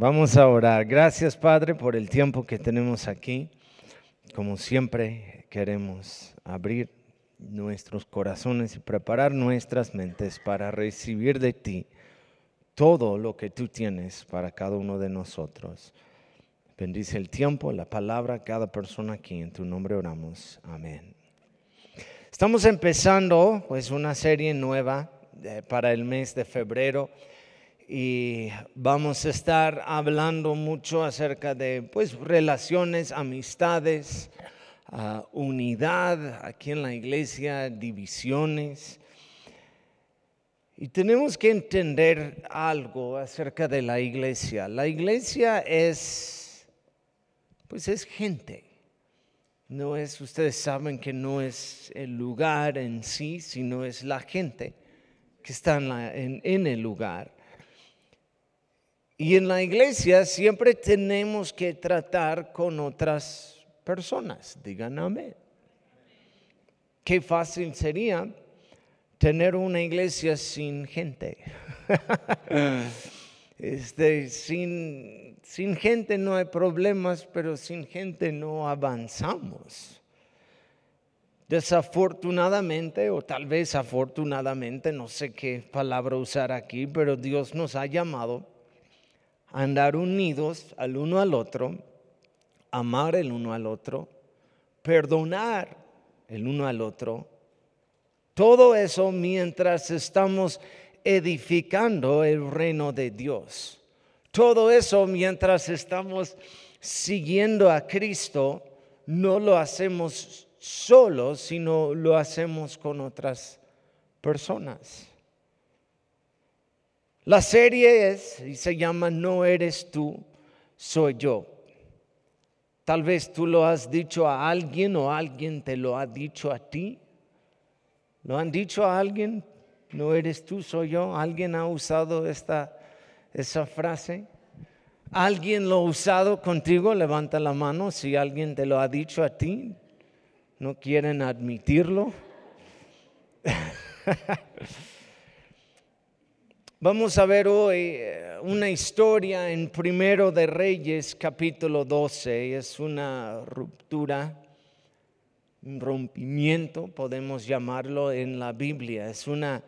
Vamos a orar. Gracias, Padre, por el tiempo que tenemos aquí. Como siempre, queremos abrir nuestros corazones y preparar nuestras mentes para recibir de ti todo lo que tú tienes para cada uno de nosotros. Bendice el tiempo, la palabra, cada persona aquí. En tu nombre oramos. Amén. Estamos empezando pues una serie nueva eh, para el mes de febrero y vamos a estar hablando mucho acerca de pues relaciones, amistades, ah, unidad aquí en la iglesia, divisiones. Y tenemos que entender algo acerca de la iglesia. La iglesia es pues es gente. No es, ustedes saben que no es el lugar en sí, sino es la gente que está en, en el lugar. Y en la iglesia siempre tenemos que tratar con otras personas. Digan amén. Qué fácil sería tener una iglesia sin gente. este, sin, sin gente no hay problemas, pero sin gente no avanzamos. Desafortunadamente, o tal vez afortunadamente, no sé qué palabra usar aquí, pero Dios nos ha llamado andar unidos al uno al otro, amar el uno al otro, perdonar el uno al otro. Todo eso mientras estamos edificando el reino de Dios. Todo eso mientras estamos siguiendo a Cristo, no lo hacemos solos, sino lo hacemos con otras personas. La serie es y se llama No eres tú, soy yo. Tal vez tú lo has dicho a alguien o alguien te lo ha dicho a ti. ¿Lo han dicho a alguien? No eres tú, soy yo. ¿Alguien ha usado esta, esa frase? ¿Alguien lo ha usado contigo? Levanta la mano si alguien te lo ha dicho a ti. ¿No quieren admitirlo? Vamos a ver hoy eh, una historia en Primero de Reyes capítulo 12. Es una ruptura, un rompimiento, podemos llamarlo en la Biblia. Es una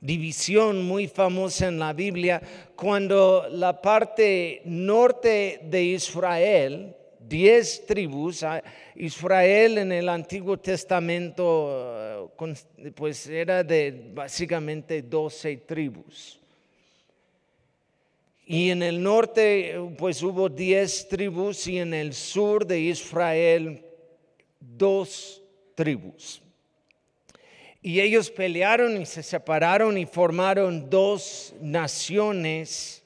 división muy famosa en la Biblia cuando la parte norte de Israel, diez tribus, ah, Israel en el Antiguo Testamento eh, pues era de básicamente doce tribus. Y en el norte pues hubo diez tribus y en el sur de Israel dos tribus. Y ellos pelearon y se separaron y formaron dos naciones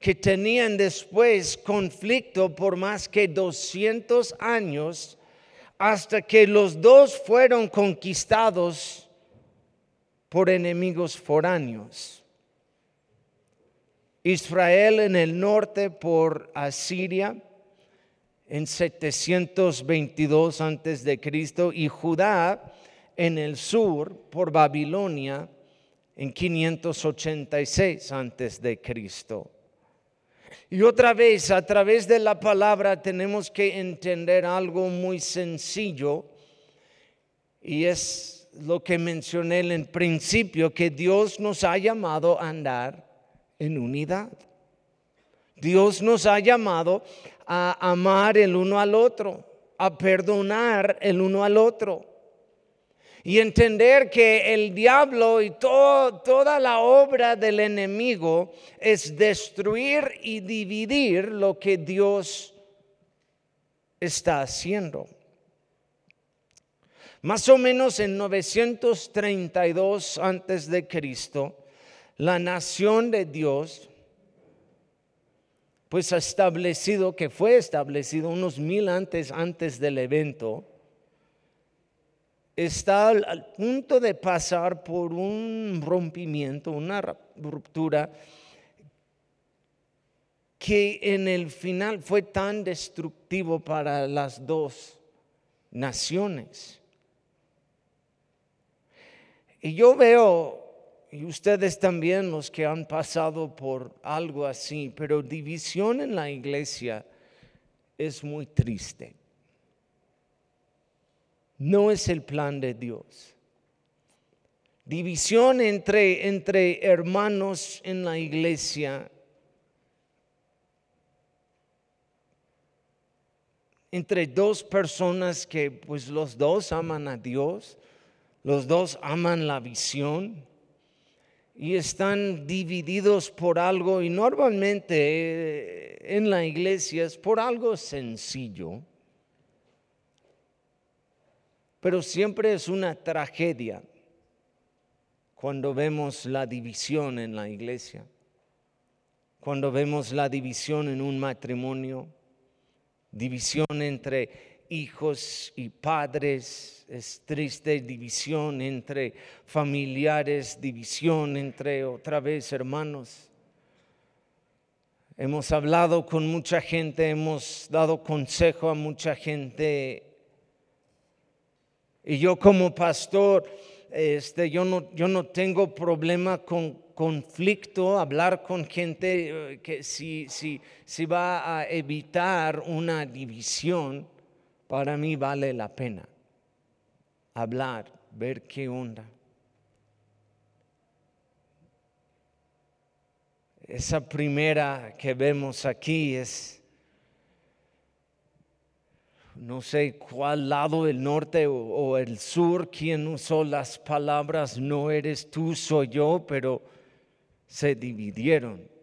que tenían después conflicto por más que 200 años hasta que los dos fueron conquistados por enemigos foráneos. Israel en el norte por Asiria en 722 antes de Cristo y Judá en el sur por Babilonia en 586 antes de Cristo. Y otra vez, a través de la palabra tenemos que entender algo muy sencillo y es lo que mencioné en principio, que Dios nos ha llamado a andar en unidad. Dios nos ha llamado a amar el uno al otro, a perdonar el uno al otro. Y entender que el diablo y toda la obra del enemigo es destruir y dividir lo que Dios está haciendo. Más o menos en 932 antes de Cristo, la nación de Dios, pues ha establecido, que fue establecido unos mil antes, antes del evento, está al, punto de pasar por un rompimiento, una ruptura que en el final fue tan destructivo para las dos naciones. Y yo veo y ustedes también los que han pasado por algo así, pero división en la iglesia es muy triste. No es el plan de Dios. División entre, entre hermanos en la iglesia. Entre dos personas que pues los dos aman a Dios, los dos aman la visión y están divididos por algo y normalmente eh, en la iglesia es por algo sencillo, pero siempre es una tragedia cuando vemos la división en la iglesia, cuando vemos la división en un matrimonio, división entre hijos y padres, es triste división entre familiares, división entre otra vez hermanos. Hemos hablado con mucha gente, hemos dado consejo a mucha gente. Y yo como pastor, este, yo, no, yo no tengo problema con conflicto, hablar con gente eh, que si, si, si va a evitar una división para mí vale la pena hablar, ver qué onda. Esa primera que vemos aquí es, no sé cuál lado, el norte o, o, el sur, quien usó las palabras, no eres tú, soy yo, pero se dividieron.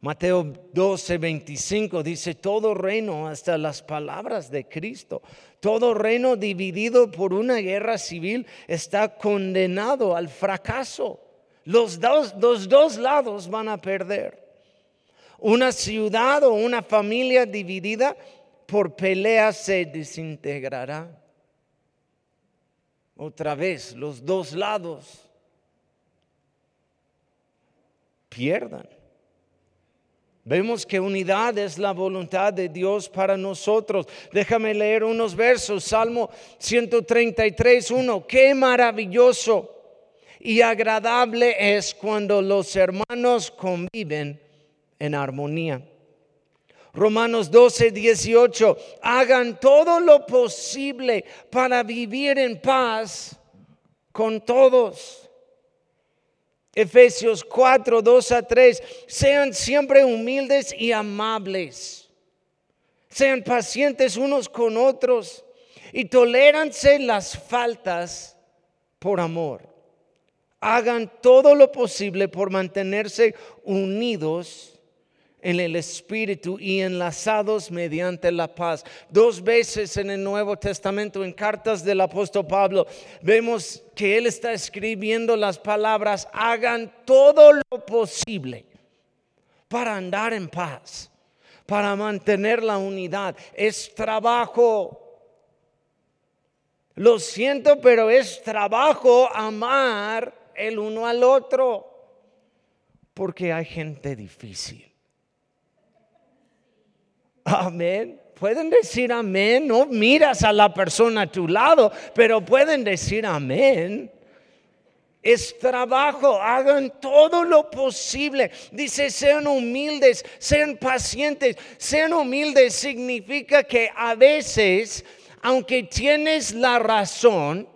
Mateo 12, 25 dice, todo reino, hasta las palabras de Cristo, todo reino dividido por una guerra civil está condenado al fracaso. Los dos, dos lados van a perder. Una ciudad o una familia dividida por peleas se desintegrará. Otra vez, los dos lados pierdan. Vemos que unidad es la voluntad de Dios para nosotros. Déjame leer unos versos. Salmo 133, 1. Qué maravilloso y agradable es cuando los hermanos conviven en armonía. Romanos 12, 18. Hagan todo lo posible para vivir en paz con todos. Efesios 4, 2 a 3, sean siempre humildes y amables. Sean pacientes unos con otros y toléranse las faltas por amor. Hagan todo lo posible por mantenerse unidos en el Espíritu y enlazados mediante la paz. Dos veces en el Nuevo Testamento, en cartas del apóstol Pablo, vemos que él está escribiendo las palabras, hagan todo lo posible para andar en paz, para mantener la unidad. Es trabajo. Lo siento, pero es trabajo amar el uno al otro, porque hay gente difícil. Amén. Pueden decir amén. No miras a la persona a tu lado, pero pueden decir amén. Es trabajo, hagan todo lo posible. Dice, sean humildes, sean pacientes. Sean humildes significa que a veces, aunque tienes la razón,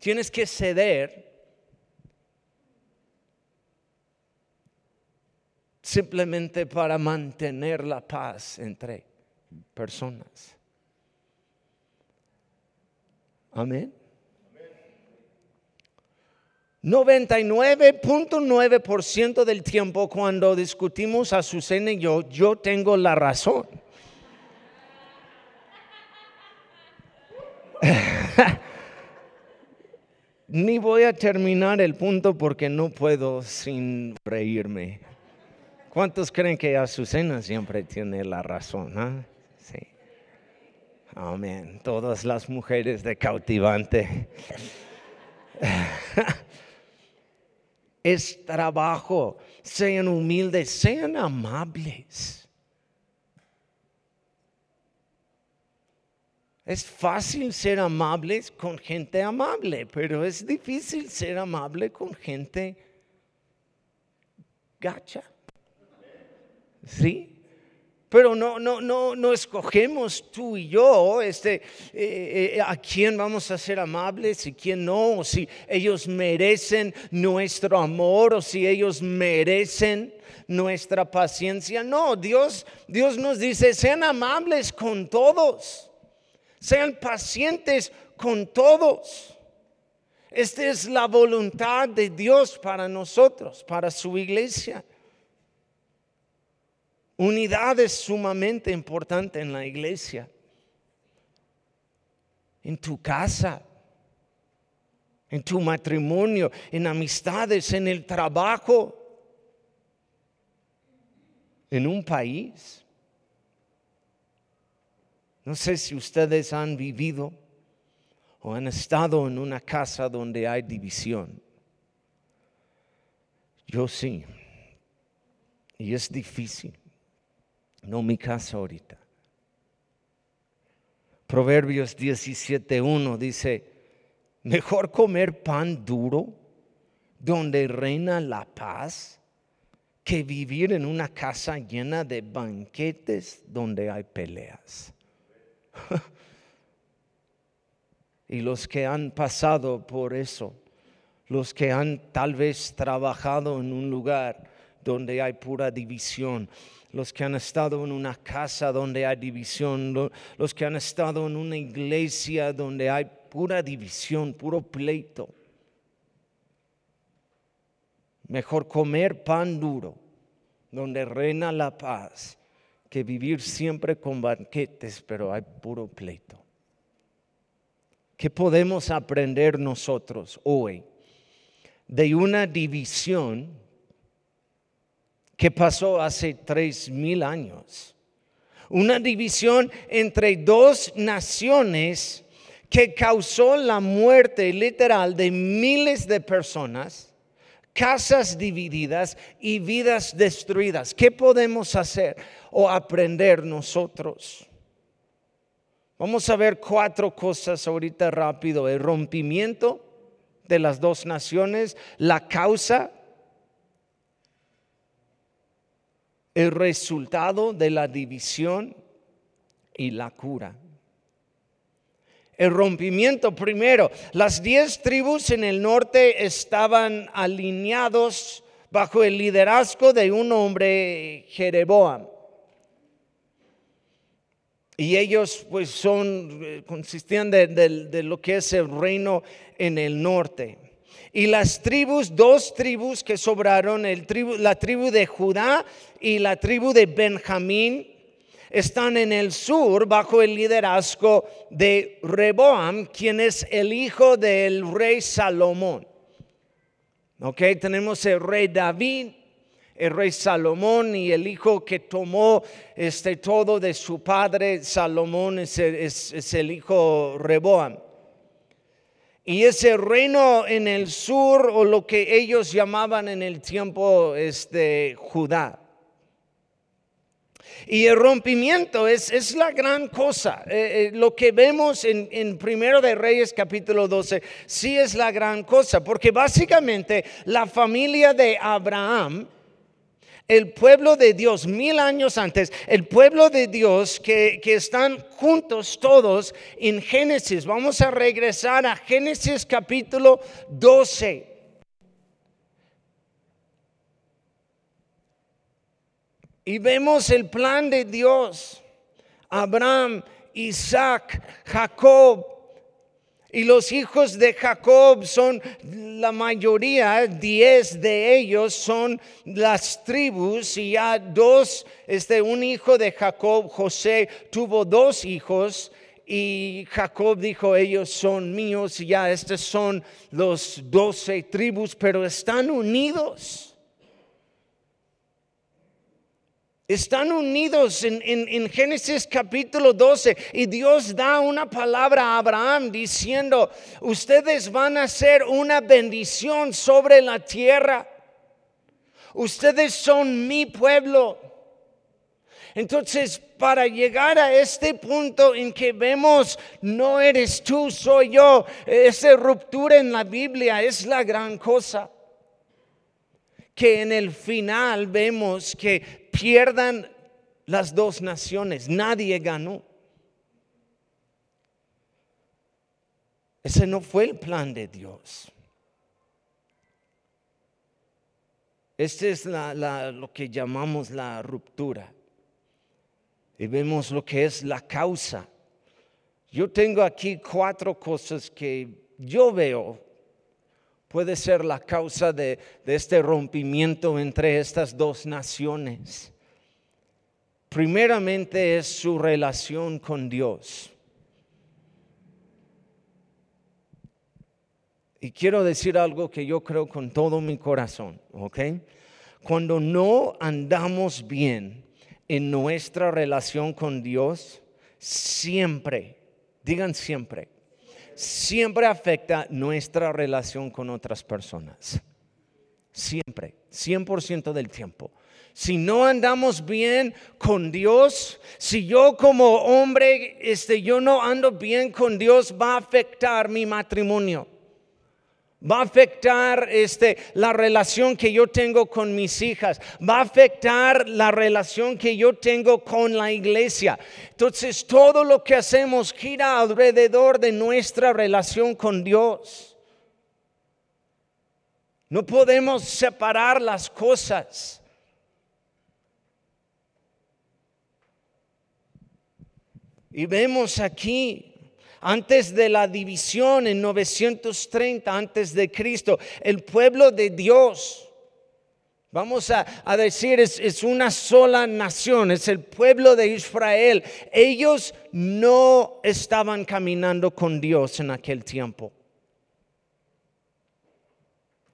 tienes que ceder simplemente para mantener la paz entre personas. Amén. 99.9% del tiempo cuando discutimos a Susana y yo, yo tengo la razón. Ni voy a terminar el punto porque no puedo sin reírme. ¿Cuántos creen que Azucena siempre tiene la razón? Ah? Sí. Amén. Todas las mujeres de cautivante. es trabajo. Sean humildes, sean amables. Es fácil ser amables con gente amable, pero es difícil ser amable con gente gacha. ¿Sí? Pero no, no, no, no escogemos tú y yo este, eh, eh, a quién vamos a ser amables y quién no, o si ellos merecen nuestro amor o si ellos merecen nuestra paciencia. No, Dios, Dios nos dice, sean amables con todos, sean pacientes con todos. Esta es la voluntad de Dios para nosotros, para su iglesia. Unidad es sumamente importante en la iglesia, en tu casa, en tu matrimonio, en amistades, en el trabajo, en un país. No sé si ustedes han vivido o han estado en una casa donde hay división. Yo sí. Y es difícil no mi casa ahorita. Proverbios 17.1 dice, mejor comer pan duro donde reina la paz que vivir en una casa llena de banquetes donde hay peleas. y los que han pasado por eso, los que han tal vez trabajado en un lugar donde hay pura división, los que han estado en una casa donde hay división, los que han estado en una iglesia donde hay pura división, puro pleito. Mejor comer pan duro, donde reina la paz, que vivir siempre con banquetes, pero hay puro pleito. ¿Qué podemos aprender nosotros hoy de una división que pasó hace tres mil años. Una división entre dos naciones que causó la muerte literal de miles de personas, casas divididas y vidas destruidas. ¿Qué podemos hacer o aprender nosotros? Vamos a ver cuatro cosas ahorita rápido. El rompimiento de las dos naciones, la causa el resultado de la división y la cura. El rompimiento primero, las diez tribus en el norte estaban alineados bajo el liderazgo de un hombre Jereboam. Y ellos pues son, eh, consistían de, de lo que es el reino en el norte. Y las tribus, dos tribus que sobraron, la tribu de Judá y la tribu de Benjamín, están en el sur bajo el liderazgo de Reboam, quien es el hijo del rey Salomón. Ok, tenemos el rey David, el rey Salomón y el hijo que tomó este todo de su padre Salomón es, es el hijo Reboam. Y ese reino en el sur, o lo que ellos llamaban en el tiempo este, Judá. Y el rompimiento es, es la gran cosa. Eh, eh, lo que vemos en, en Primero de Reyes capítulo 12 sí es la gran cosa, porque básicamente la familia de Abraham el pueblo de Dios, mil años antes, el pueblo de Dios que, están juntos todos en Génesis. Vamos a regresar a Génesis capítulo 12. Y vemos el plan de Dios. Abraham, Isaac, Jacob, y los hijos de Jacob son la mayoría, diez de ellos son las tribus y ya dos, este, un hijo de Jacob, José, tuvo dos hijos y Jacob dijo, ellos son míos y ya estos son los doce tribus, pero están unidos. Están unidos en, Génesis capítulo 12 y Dios da una palabra a Abraham diciendo, ustedes van a ser una bendición sobre la tierra. Ustedes son mi pueblo. Entonces, para llegar a este punto en que vemos, no eres tú, soy yo, esa ruptura en la Biblia es la gran cosa. Que en el final vemos que pierdan las dos naciones, nadie ganó. Ese no fue el plan de Dios. Este es lo que llamamos la ruptura. Y vemos lo que es la causa. Yo tengo aquí cuatro cosas que yo veo puede ser la causa de, este rompimiento entre estas dos naciones. Primeramente es su relación con Dios. Y quiero decir algo que yo creo con todo mi corazón, ¿ok? Cuando no andamos bien en nuestra relación con Dios, siempre, digan siempre, siempre afecta nuestra relación con otras personas. Siempre, 100% del tiempo. Si no andamos bien con Dios, si yo como hombre, este, yo no ando bien con Dios, va a afectar mi matrimonio va a afectar este, la relación que yo tengo con mis hijas, va a afectar la relación que yo tengo con la iglesia. Entonces todo lo que hacemos gira alrededor de nuestra relación con Dios. No podemos separar las cosas. Y vemos aquí antes de la división en 930 antes de Cristo, el pueblo de Dios, vamos a, decir, es, es una sola nación, es el pueblo de Israel. Ellos no estaban caminando con Dios en aquel tiempo,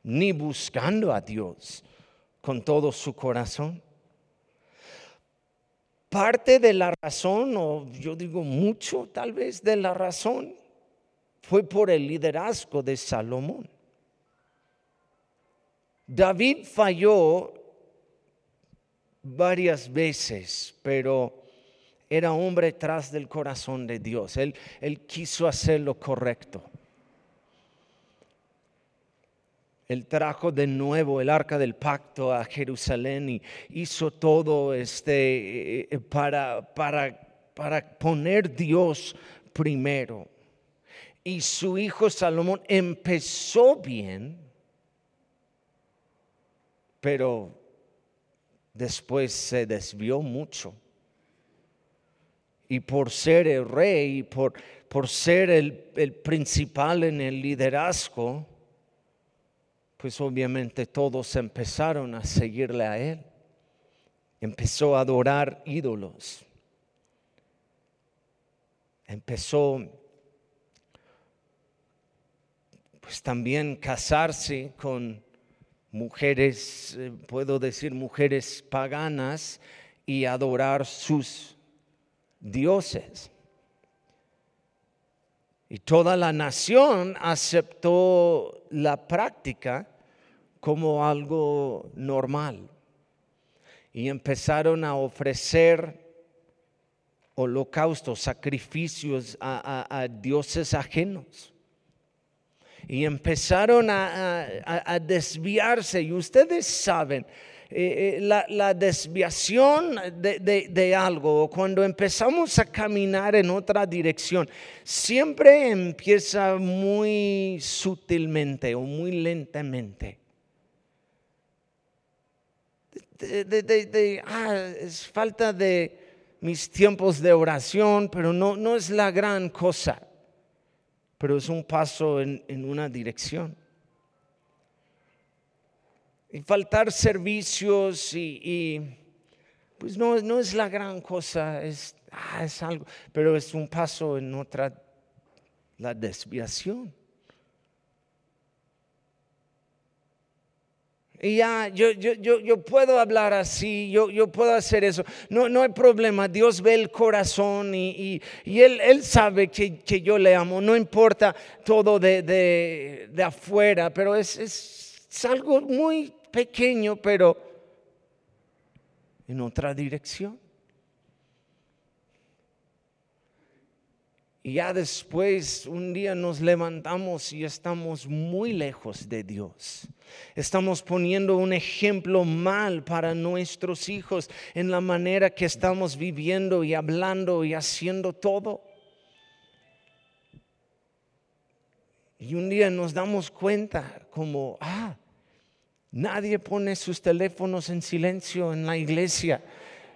ni buscando a Dios con todo su corazón. Parte de la razón, o yo digo mucho tal vez de la razón, fue por el liderazgo de Salomón. David falló varias veces, pero era hombre tras del corazón de Dios. Él, él quiso hacer lo correcto. Él trajo de nuevo el arca del pacto a Jerusalén y hizo todo este eh, para, para, para poner Dios primero. Y su hijo Salomón empezó bien, pero después se desvió mucho. Y por ser el rey, por, por ser el, el principal en el liderazgo, pues obviamente todos empezaron a seguirle a él. Empezó a adorar ídolos. Empezó pues también casarse con mujeres, eh, puedo decir mujeres paganas y adorar sus dioses. Y toda la nación aceptó la práctica como algo normal. Y empezaron a ofrecer holocaustos, sacrificios a, dioses ajenos. Y empezaron a desviarse. Y ustedes saben, eh, eh, la, desviación de, algo, cuando empezamos a caminar en otra dirección, siempre empieza muy sutilmente o muy lentamente. De, ah, es falta de mis tiempos de oración, pero no, no es la gran cosa, pero es un paso en una dirección y faltar servicios y, pues no, no, es la gran cosa, es, ah, es algo, pero es un paso en otra, la desviación. Y ya, yo, yo, yo, yo, puedo hablar así, yo, yo puedo hacer eso. No, no hay problema, Dios ve el corazón y, y, él, él, sabe que, que, yo le amo. No importa todo de, de, de afuera, pero es, es algo muy pequeño, pero en otra dirección. Y ya después un día nos levantamos y estamos muy lejos de Dios. Estamos poniendo un ejemplo mal para nuestros hijos en la manera que estamos viviendo y hablando y haciendo todo. Y un día nos damos cuenta como, ah, nadie pone sus teléfonos en silencio en la iglesia.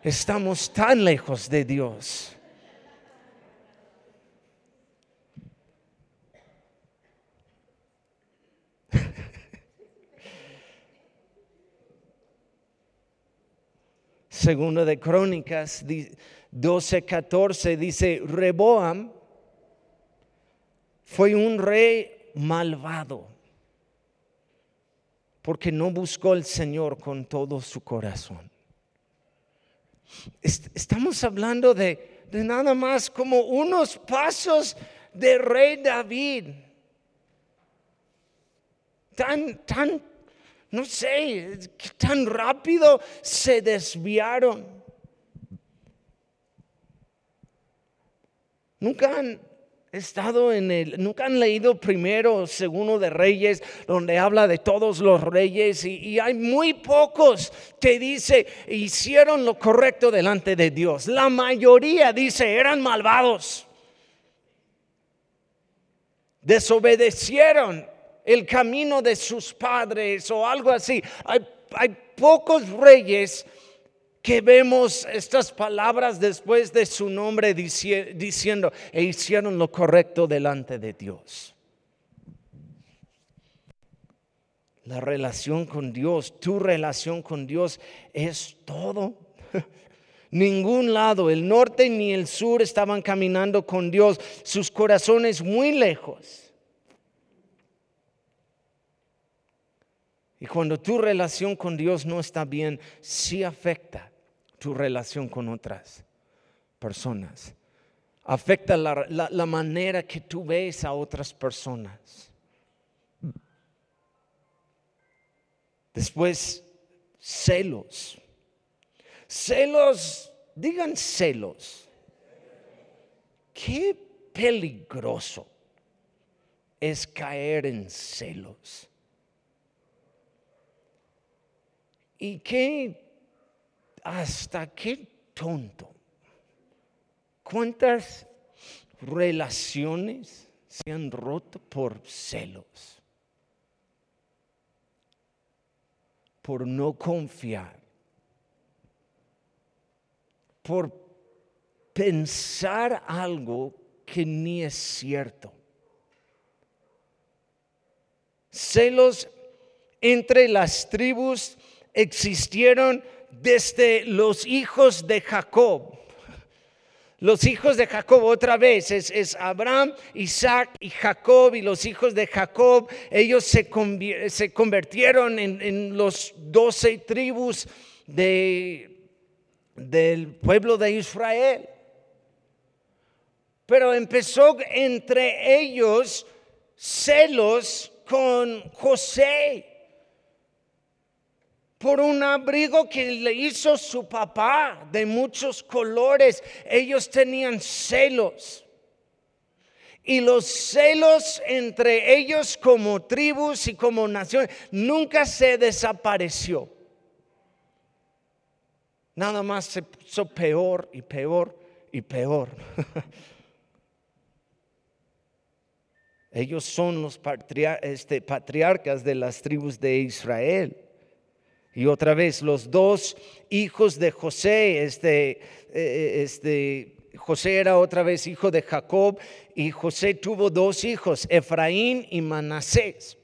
Estamos tan lejos de Dios. Segundo de Crónicas 12:14 dice, Reboam fue un rey malvado porque no buscó al Señor con todo su corazón. Estamos hablando de, de nada más como unos pasos de rey David tan, tan, no sé, tan rápido se desviaron. Nunca han estado en el, nunca han leído primero o segundo de Reyes, donde habla de todos los reyes, y, y, hay muy pocos que dice hicieron lo correcto delante de Dios. La mayoría dice eran malvados, desobedecieron, el camino de sus padres o algo así. Hay, pocos reyes que vemos estas palabras después de su nombre diciendo, e hicieron lo correcto delante de Dios. La relación con Dios, tu relación con Dios es todo. Ningún lado, el norte ni el sur estaban caminando con Dios, sus corazones muy lejos. Y cuando tu relación con Dios no está bien, sí afecta tu relación con otras personas. Afecta la, manera que tú ves a otras personas. Después, celos. Celos, digan celos. Qué peligroso es caer en celos. Y qué, hasta qué tonto. ¿Cuántas relaciones se han roto por celos? Por no confiar. Por pensar algo que ni es cierto. Celos entre las tribus existieron desde los hijos de Jacob. Los hijos de Jacob otra vez es, Abraham, Isaac y Jacob y los hijos de Jacob, ellos se, convirtieron en, los doce tribus de, del pueblo de Israel. Pero empezó entre ellos celos con José por un abrigo que le hizo su papá de muchos colores. Ellos tenían celos. Y los celos entre ellos como tribus y como naciones nunca se desapareció. Nada más se puso peor y peor y peor. Ellos son los este, patriarcas de las tribus de Israel. Y otra vez, los dos hijos de José, este, eh, este, José era otra vez hijo de Jacob y José tuvo dos hijos, Efraín y Manasés.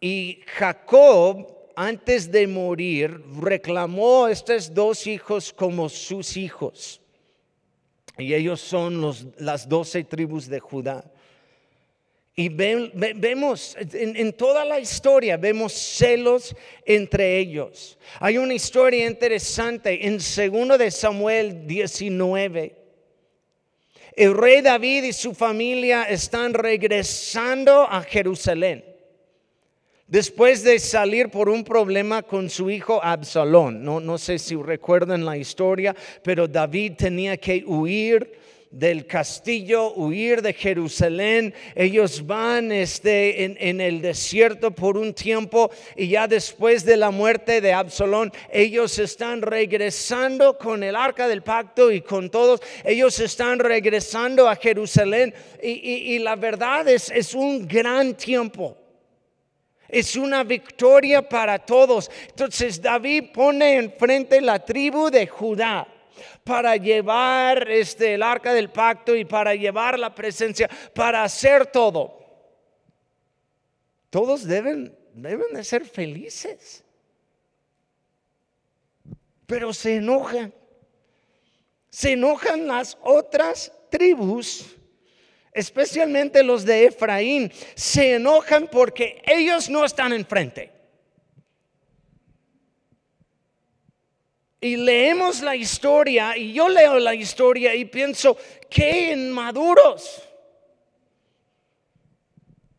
Y Jacob, antes de morir, reclamó a estos dos hijos como sus hijos. Y ellos son los, las doce tribus de Judá. Y vemos en, toda la historia, vemos celos entre ellos. Hay una historia interesante en 2 de Samuel 19. El rey David y su familia están regresando a Jerusalén. Después de salir por un problema con su hijo Absalón, no, no sé si recuerdan la historia, pero David tenía que huir del castillo, huir de Jerusalén. Ellos van este, en, en, el desierto por un tiempo y ya después de la muerte de Absalón, ellos están regresando con el arca del pacto y con todos. Ellos están regresando a Jerusalén y, y, la verdad es, es un gran tiempo. Es una victoria para todos. Entonces David pone enfrente la tribu de Judá para llevar este, el arca del pacto y para llevar la presencia, para hacer todo. Todos deben, deben de ser felices. Pero se enojan. Se enojan las otras tribus especialmente los de Efraín, se enojan porque ellos no están enfrente. Y leemos la historia, y yo leo la historia y pienso, qué inmaduros.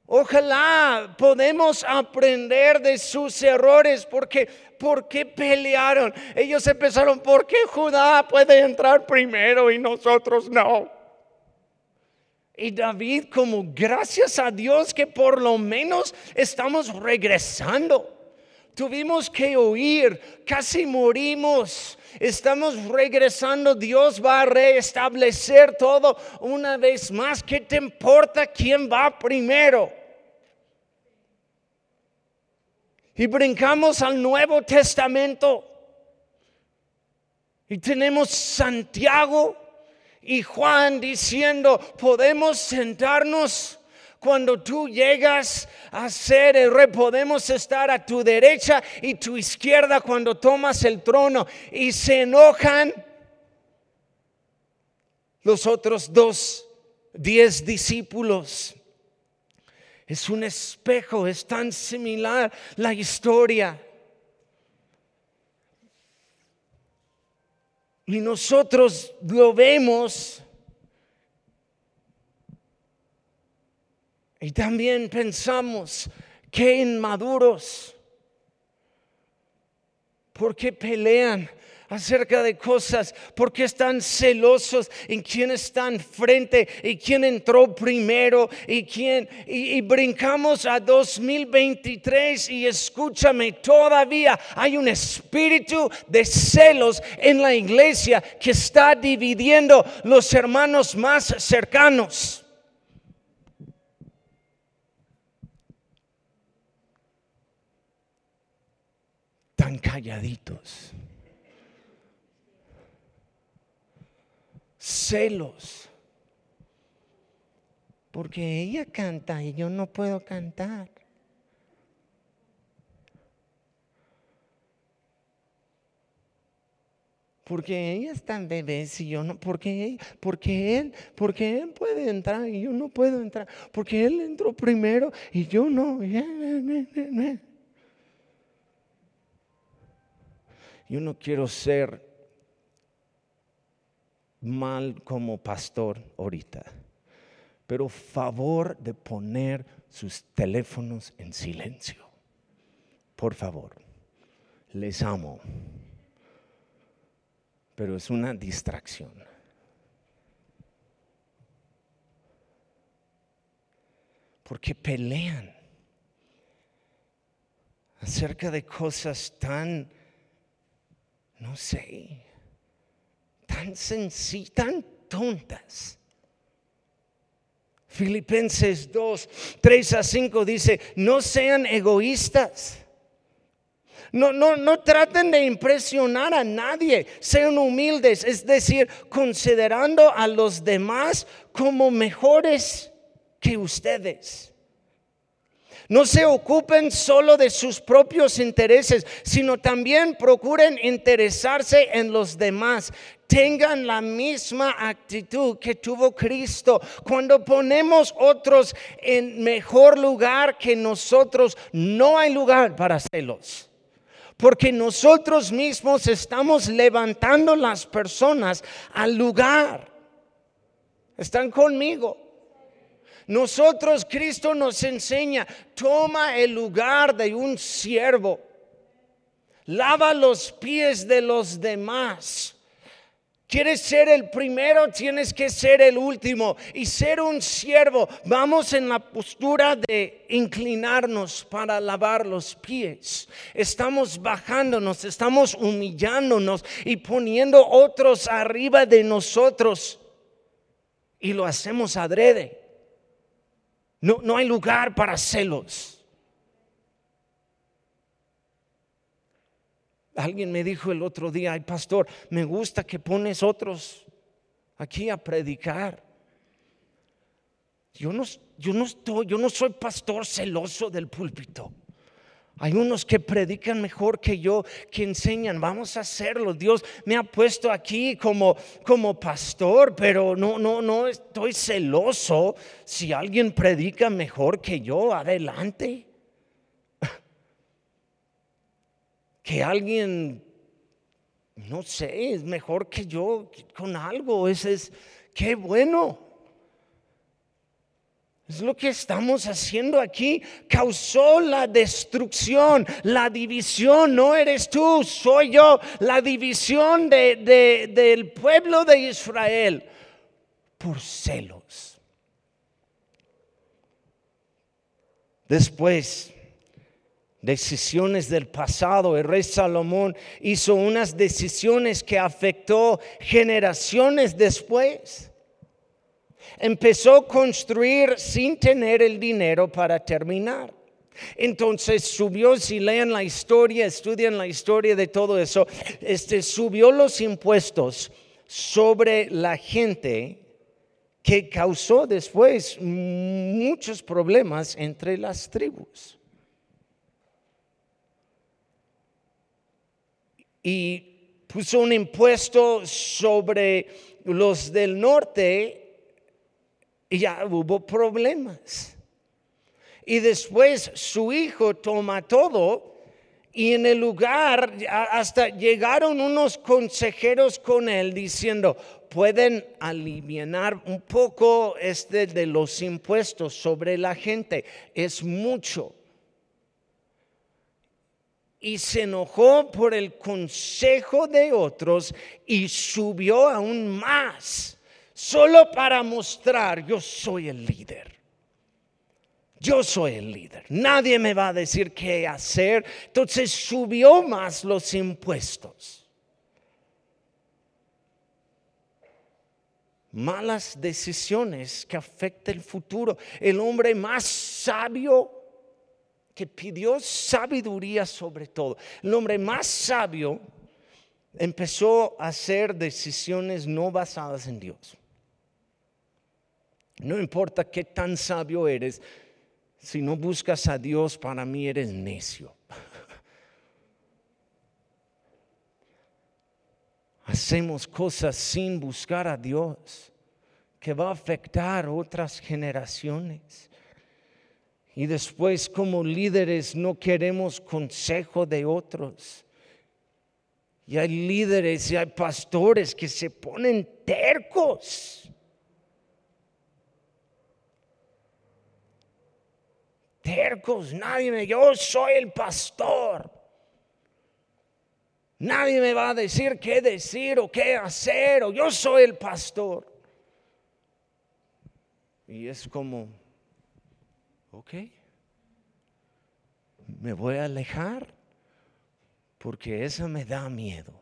Ojalá podemos aprender de sus errores, porque ¿por qué pelearon? Ellos empezaron, ¿por qué Judá puede entrar primero y nosotros no? Y David como gracias a Dios que por lo menos estamos regresando. Tuvimos que huir, casi morimos. Estamos regresando, Dios va a restablecer todo una vez más. ¿Qué te importa quién va primero? Y brincamos al Nuevo Testamento. Y tenemos Santiago y Juan diciendo, podemos sentarnos cuando tú llegas a ser el rey, podemos estar a tu derecha y tu izquierda cuando tomas el trono y se enojan los otros dos, diez discípulos. Es un espejo, es tan similar la historia. Y nosotros lo vemos. Y también pensamos que inmaduros. ¿Por qué pelean? acerca de cosas, porque están celosos en quién está enfrente y quién entró primero y quién, y, y brincamos a 2023 y escúchame, todavía hay un espíritu de celos en la iglesia que está dividiendo los hermanos más cercanos. Tan calladitos. celos. Porque ella canta y yo no puedo cantar. Porque ella está en bebés y yo no, porque, porque él, porque él puede entrar y yo no puedo entrar, porque él entró primero y yo no. Yo no quiero ser mal como pastor ahorita, pero favor de poner sus teléfonos en silencio. Por favor, les amo, pero es una distracción. Porque pelean acerca de cosas tan, no sé, tan sencillas, tan tontas. Filipenses 2, 3 a 5 dice, no sean egoístas. No, no, no traten de impresionar a nadie, sean humildes, es decir, considerando a los demás como mejores que ustedes. No se ocupen solo de sus propios intereses, sino también procuren interesarse en los demás. Tengan la misma actitud que tuvo Cristo. Cuando ponemos otros en mejor lugar que nosotros, no hay lugar para celos. Porque nosotros mismos estamos levantando las personas al lugar. ¿Están conmigo? Nosotros, Cristo nos enseña, toma el lugar de un siervo, lava los pies de los demás. Quieres ser el primero, tienes que ser el último y ser un siervo. Vamos en la postura de inclinarnos para lavar los pies. Estamos bajándonos, estamos humillándonos y poniendo otros arriba de nosotros. Y lo hacemos adrede. No, no hay lugar para celos. Alguien me dijo el otro día, ay pastor, me gusta que pones otros aquí a predicar. Yo no, yo no estoy, yo no soy pastor celoso del púlpito. Hay unos que predican mejor que yo, que enseñan, vamos a hacerlo. Dios me ha puesto aquí como, como pastor, pero no, no, no estoy celoso. Si alguien predica mejor que yo, adelante. que alguien, no sé, es mejor que yo con algo. Ese es, qué bueno. Es lo que estamos haciendo aquí. Causó la destrucción, la división. No eres tú, soy yo. La división del pueblo de Israel por celos. Después decisiones del pasado. El rey Salomón hizo unas decisiones que afectó generaciones después. Empezó a construir sin tener el dinero para terminar. Entonces subió, si leen la historia, estudian la historia de todo eso, este, subió los impuestos sobre la gente que causó después muchos problemas entre las tribus. y puso un impuesto sobre los del norte y ya hubo problemas. Y después su hijo toma todo y en el lugar hasta llegaron unos consejeros con él diciendo, pueden aliviar un poco este de los impuestos sobre la gente, es mucho y se enojó por el consejo de otros y subió aún más, solo para mostrar, yo soy el líder. Yo soy el líder. Nadie me va a decir qué hacer. Entonces subió más los impuestos. Malas decisiones que afectan el futuro. El hombre más sabio que pidió sabiduría sobre todo. El hombre más sabio empezó a hacer decisiones no basadas en Dios. No importa qué tan sabio eres, si no buscas a Dios, para mí eres necio. Hacemos cosas sin buscar a Dios que va a afectar otras generaciones. Y después como líderes no queremos consejo de otros. Y hay líderes y hay pastores que se ponen tercos. Tercos, nadie me, yo soy el pastor. Nadie me va a decir qué decir o qué hacer, o yo soy el pastor. Y es como, ok, me voy a alejar porque eso me da miedo.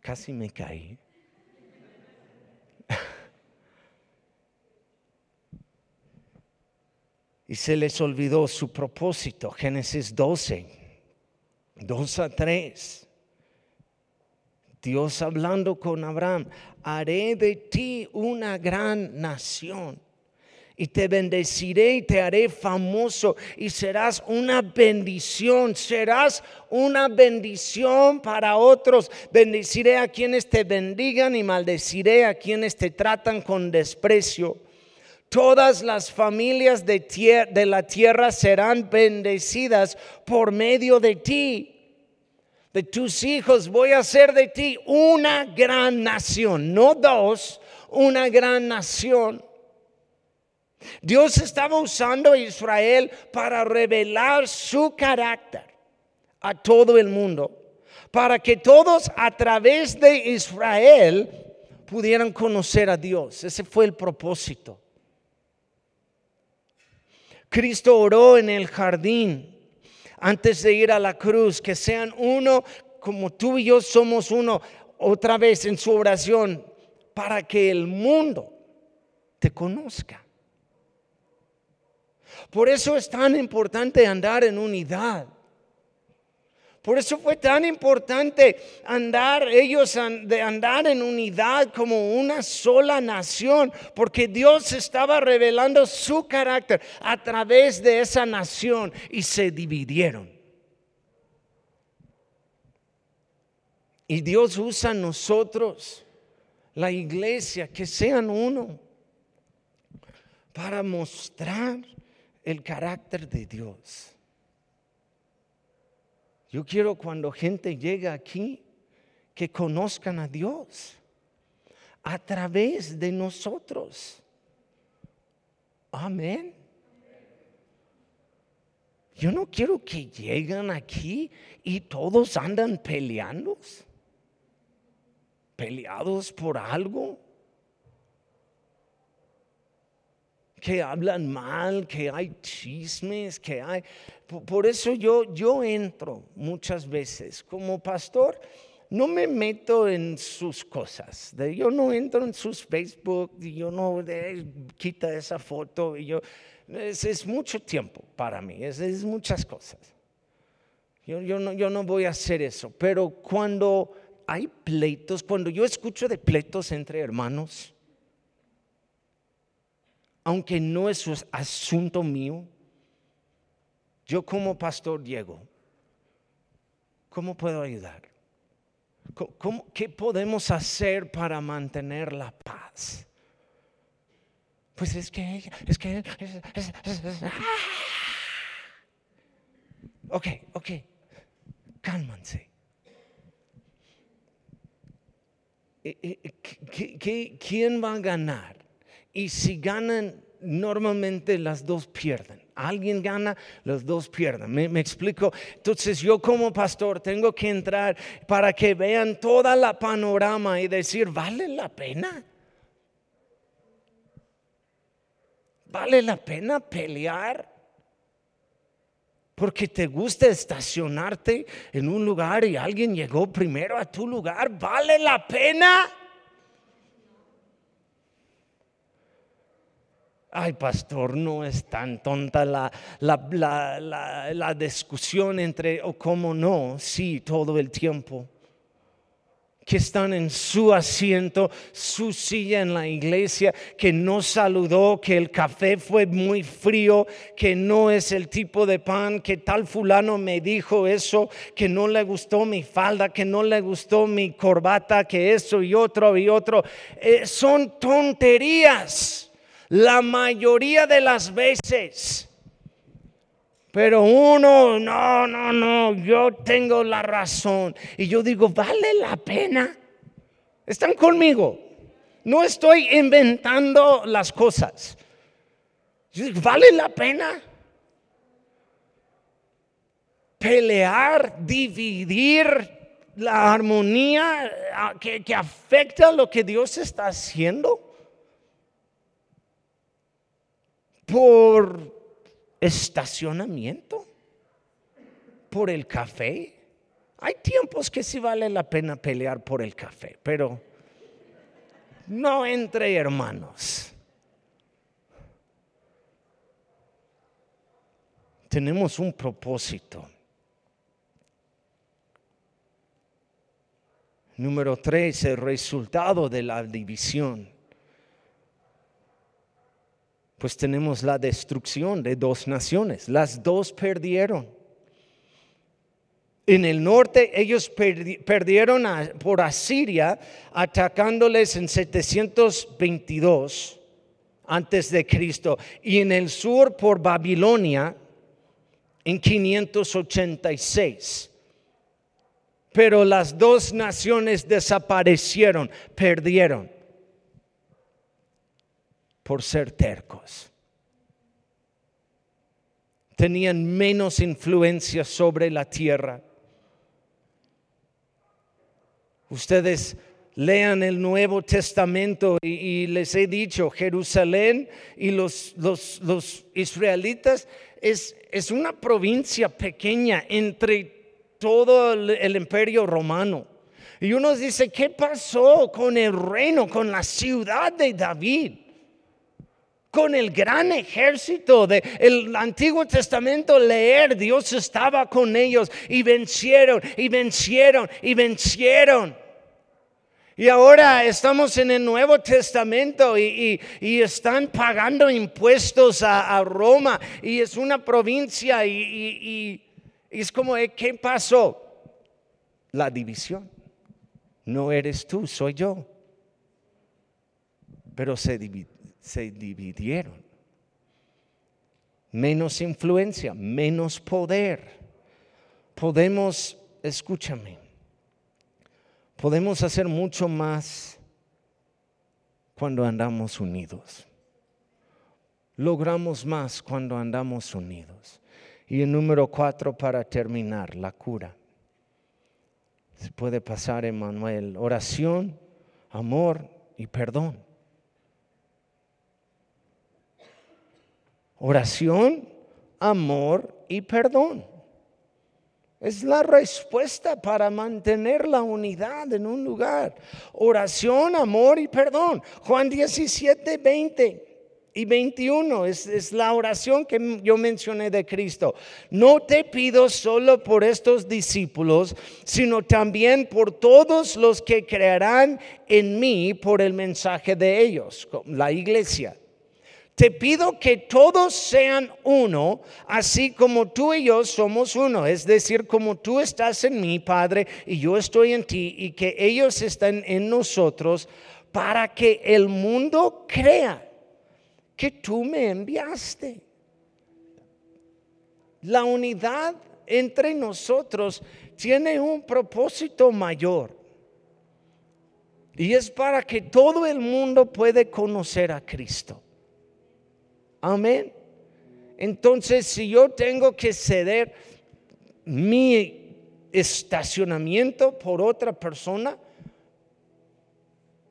Casi me caí. Y se les olvidó su propósito. Génesis 12, 2 a 3. Dios hablando con Abraham, haré de ti una gran nación y te bendeciré y te haré famoso y serás una bendición, serás una bendición para otros. Bendeciré a quienes te bendigan y maldeciré a quienes te tratan con desprecio. Todas las familias de, de la tierra serán bendecidas por medio de ti. De tus hijos voy a hacer de ti una gran nación, no dos, una gran nación. Dios estaba usando a Israel para revelar su carácter a todo el mundo, para que todos a través de Israel pudieran conocer a Dios. Ese fue el propósito. Cristo oró en el jardín antes de ir a la cruz, que sean uno como tú y yo somos uno, otra vez en su oración, para que el mundo te conozca. Por eso es tan importante andar en unidad. Por eso fue tan importante andar ellos de andar en unidad como una sola nación, porque Dios estaba revelando su carácter a través de esa nación y se dividieron. Y Dios usa a nosotros, la iglesia, que sean uno, para mostrar el carácter de Dios. Yo quiero cuando gente llega aquí que conozcan a Dios a través de nosotros. Amén. Yo no quiero que lleguen aquí y todos andan peleando, peleados por algo. Que hablan mal, que hay chismes, que hay... Por eso yo, yo entro muchas veces como pastor. No me meto en sus cosas. Yo no entro en sus Facebook. Yo no quita esa foto. Y es, mucho tiempo para mí. Es, es muchas cosas. Yo no voy a hacer eso. Pero cuando hay pleitos, cuando yo escucho de pleitos entre hermanos, aunque no es asunto mío, yo como pastor Diego, ¿cómo puedo ayudar? ¿Qué podemos hacer para mantener la paz? Pues es que es que... ¡ah! Ok, ok, cálmanse. Eh, eh, ¿Quién va a ganar? Y si ganan, normalmente las dos pierden. Alguien gana, los dos pierden. ¿Me, explico? Entonces yo como pastor tengo que entrar para que vean toda la panorama y decir, ¿vale la pena? ¿Vale la pena pelear? Porque te gusta estacionarte en un lugar y alguien llegó primero a tu lugar. ¿Vale la pena? Ay pastor, no es tan tonta la, la, discusión entre o cómo no, sí, todo el tiempo. Que están en su asiento, su silla en la iglesia, que no saludó, que el café fue muy frío, que no es el tipo de pan, que tal fulano me dijo eso, que no le gustó mi falda, que no le gustó mi corbata, que eso y otro y otro. Eh, son tonterías la mayoría de las veces. Pero uno, no, no, no, yo tengo la razón. Y yo digo, ¿vale la pena? ¿Están conmigo? No estoy inventando las cosas. ¿Vale la pena? Pelear, dividir la armonía que, que afecta lo que Dios está haciendo. Por estacionamiento, por el café. Hay tiempos que sí vale la pena pelear por el café, pero no entre hermanos. Tenemos un propósito. Número tres, el resultado de la división pues tenemos la destrucción de dos naciones. Las dos perdieron. En el norte ellos perdieron por Asiria atacándoles en 722 antes de Cristo y en el sur por Babilonia en 586. Pero las dos naciones desaparecieron, perdieron por ser tercos. Tenían menos influencia sobre la tierra. Ustedes lean el Nuevo Testamento y, les he dicho, Jerusalén y los, los, israelitas es, es, una provincia pequeña entre todo el, imperio romano. Y uno dice, ¿qué pasó con el reino, con la ciudad de David? Con el gran ejército del Antiguo Testamento, leer, Dios estaba con ellos y vencieron y vencieron y vencieron. Y ahora estamos en el Nuevo Testamento y, están pagando impuestos a, Roma y es una provincia y, es como, eh, ¿qué pasó? La división. No eres tú, soy yo. Pero se, se dividieron. Menos influencia, menos poder. Podemos, escúchame, podemos hacer mucho más cuando andamos unidos. Logramos más cuando andamos unidos. Y el número cuatro para terminar, la cura. Se puede pasar, Emanuel, oración, amor y perdón. Oración, amor y perdón. Es la respuesta para mantener la unidad en un lugar. Oración, amor y perdón. Juan 17, 20 y 21 es, es, la oración que yo mencioné de Cristo. No te pido solo por estos discípulos, sino también por todos los que creerán en mí por el mensaje de ellos, la iglesia. Te pido que todos sean uno, así como tú y yo somos uno. Es decir, como tú estás en mí, Padre, y yo estoy en ti, y que ellos están en nosotros, para que el mundo crea que tú me enviaste. La unidad entre nosotros tiene un propósito mayor. Y es para que todo el mundo pueda conocer a Cristo. Amén. Entonces, si yo tengo que ceder mi estacionamiento por otra persona,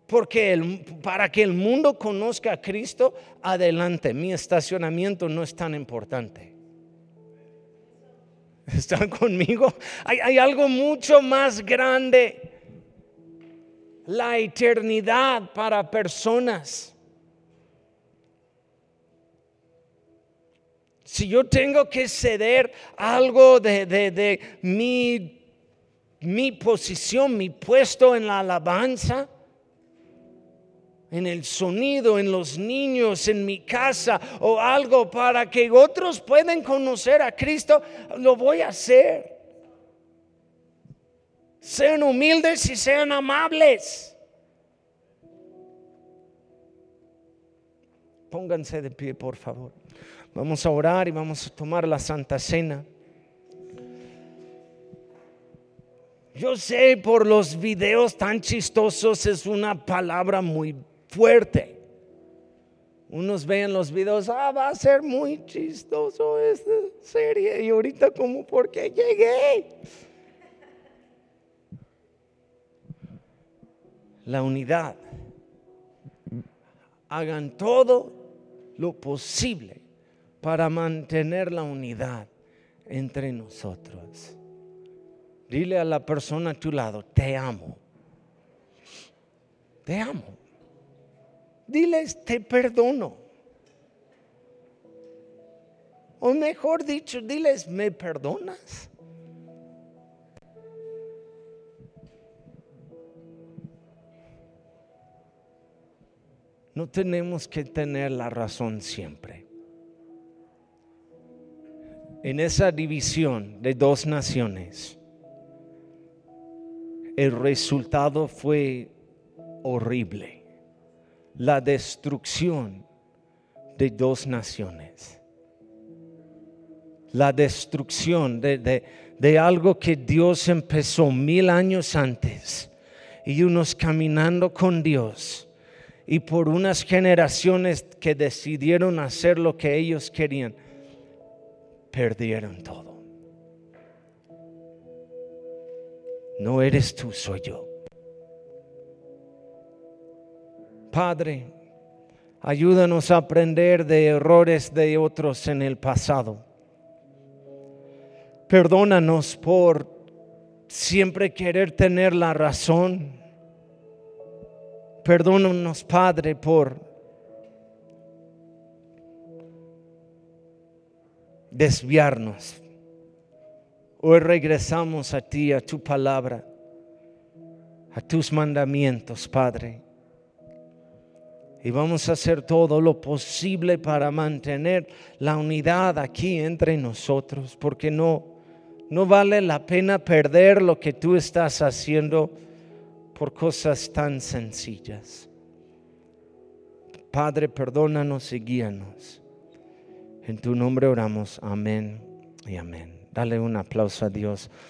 porque para que el mundo conozca a Cristo, adelante, mi estacionamiento no es tan importante. ¿Están conmigo? Hay, hay algo mucho más grande, la eternidad para personas. Si yo tengo que ceder algo de, mi, mi posición, mi puesto en la alabanza, en el sonido, en los niños, en mi casa o algo para que otros puedan conocer a Cristo, lo voy a hacer. Sean humildes y sean amables. Pónganse de pie, por favor. Vamos a orar y vamos a tomar la Santa Cena. Yo sé por los videos tan chistosos es una palabra muy fuerte. Unos ven los videos, ah, va a ser muy chistoso esta serie. Y ahorita como, ¿por qué llegué? La unidad. Hagan todo lo posible para mantener la unidad entre nosotros. Dile a la persona a tu lado, te amo. Te amo. Diles, te perdono. O mejor dicho, diles, ¿me perdonas? No tenemos que tener la razón siempre en esa división de dos naciones, el resultado fue horrible. La destrucción de dos naciones. La destrucción de, de, algo que Dios empezó mil años antes. Y unos caminando con Dios. Y por unas generaciones que decidieron hacer lo que ellos querían perdieron todo. No eres tú, soy yo. Padre, ayúdanos a aprender de errores de otros en el pasado. Perdónanos por siempre querer tener la razón. Perdónanos, Padre, por desviarnos. Hoy regresamos a ti, a tu palabra, a tus mandamientos, Padre. Y vamos a hacer todo lo posible para mantener la unidad aquí entre nosotros, porque no, no vale la pena perder lo que tú estás haciendo por cosas tan sencillas. Padre, perdónanos y guíanos. En tu nombre oramos. Amén y amén. Dale un aplauso a Dios.